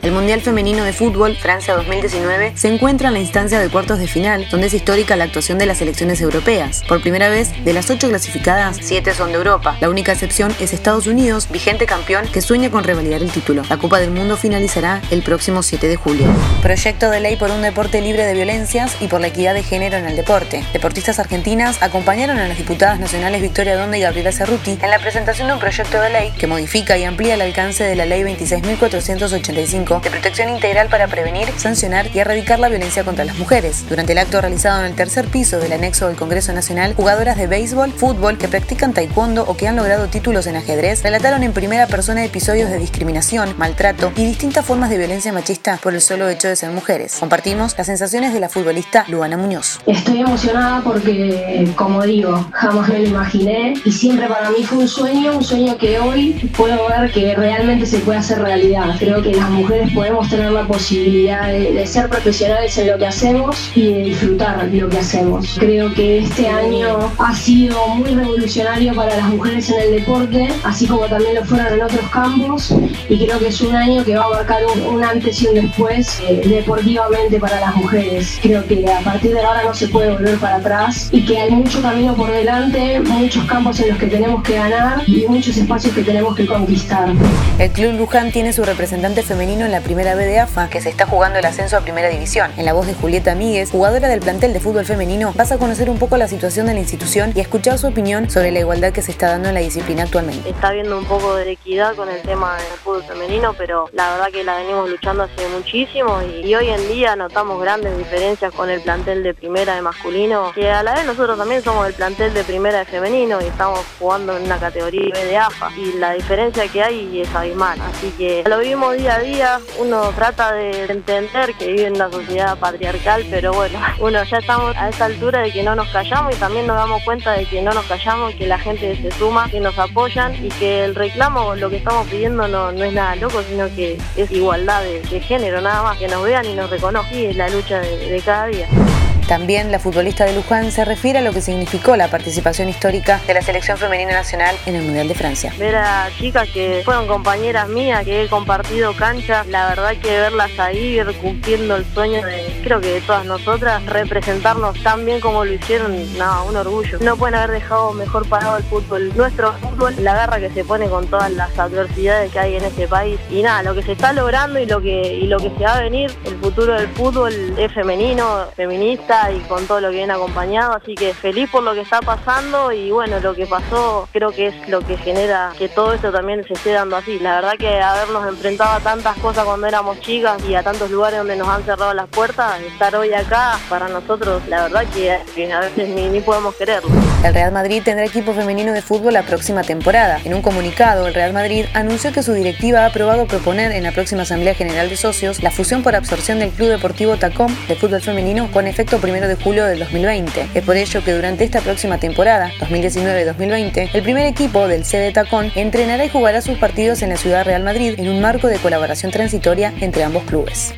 El Mundial Femenino de Fútbol, Francia 2019, se encuentra en la instancia de cuartos de final, donde es histórica la actuación de las selecciones europeas. Por primera vez, de las ocho clasificadas, siete son de Europa. La única excepción es Estados Unidos, vigente campeón, que sueña con revalidar el título. La Copa del Mundo finalizará el próximo 7 de julio. Proyecto de ley por un deporte libre de violencias y por la equidad de género en el deporte. Deportistas argentinas acompañaron a las diputadas nacionales Victoria Donda y Gabriela Cerruti en la presentación de un proyecto de ley que modifica y amplía el alcance de la ley 26.485 de protección integral para prevenir, sancionar y erradicar la violencia contra las mujeres. Durante el acto realizado en el tercer piso del anexo del Congreso Nacional, jugadoras de béisbol, fútbol que practican taekwondo o que han logrado títulos en ajedrez relataron en primera persona episodios de discriminación, maltrato y distintas formas de violencia machista por el solo hecho de ser mujeres. Compartimos las sensaciones de la futbolista Luana Muñoz. Estoy emocionada porque, como digo, jamás me lo imaginé y siempre para mí fue un sueño, un sueño que hoy puedo ver que realmente se puede hacer realidad. Creo que las mujeres podemos tener la posibilidad de, ser profesionales en lo que hacemos y de disfrutar lo que hacemos. Creo que este año ha sido muy revolucionario para las mujeres en el deporte, así como también lo fueron en otros campos, y creo que es un año que va a marcar un, antes y un después eh, deportivamente para las mujeres. Creo que a partir de ahora no se puede volver para atrás y que hay mucho camino por delante, muchos campos en los que tenemos que ganar y muchos espacios que tenemos que conquistar. El Club Luján tiene su representante femenino en la primera B de AFA, que se está jugando el ascenso a primera división. En la voz de Julieta Míguez, jugadora del plantel de fútbol femenino, vas a conocer un poco la situación de la institución y escuchar su opinión sobre la igualdad que se está dando en la disciplina actualmente. Está habiendo un poco de equidad con el tema del fútbol femenino, pero la verdad que la venimos luchando hace muchísimo y, hoy en día notamos grandes diferencias con el plantel de primera de masculino, que a la vez nosotros también somos el plantel de primera de femenino y estamos jugando en una categoría B de AFA y la diferencia que hay es abismal. Así que lo vivimos día a día, uno trata de entender que vive en una sociedad patriarcal, pero bueno, uno ya estamos a esa altura de que no nos callamos y también nos damos cuenta de que no nos callamos, que la gente se suma, que nos apoyan y que el reclamo, lo que estamos pidiendo no, no es nada loco, sino que es igualdad de, género, nada más, que nos vean y nos reconozcan y es la lucha de cada día. También la futbolista de Luján se refiere a lo que significó la participación histórica de la selección femenina nacional en el Mundial de Francia. Ver a chicas que fueron compañeras mías, que he compartido cancha, la verdad que verlas ahí cumpliendo el sueño de, creo que de todas nosotras, representarnos tan bien como lo hicieron, nada, un orgullo. No pueden haber dejado mejor parado el fútbol, nuestro fútbol, la garra que se pone con todas las adversidades que hay en este país. Y nada, lo que se está logrando y lo que, y lo que se va a venir, el futuro del fútbol es femenino, feminista y con todo lo que viene acompañado, así que feliz por lo que está pasando y bueno, lo que pasó creo que es lo que genera que todo esto también se esté dando así. La verdad que habernos enfrentado a tantas cosas cuando éramos chicas y a tantos lugares donde nos han cerrado las puertas, estar hoy acá para nosotros, la verdad que, a veces ni, ni podemos quererlo. El Real Madrid tendrá equipo femenino de fútbol la próxima temporada. En un comunicado, el Real Madrid anunció que su directiva ha aprobado proponer en la próxima Asamblea General de Socios la fusión por absorción del Club Deportivo Tacom de fútbol femenino con efecto primero de julio del 2020. Es por ello que durante esta próxima temporada, 2019-2020, el primer equipo del CD Tacón entrenará y jugará sus partidos en la ciudad Real Madrid en un marco de colaboración transitoria entre ambos clubes.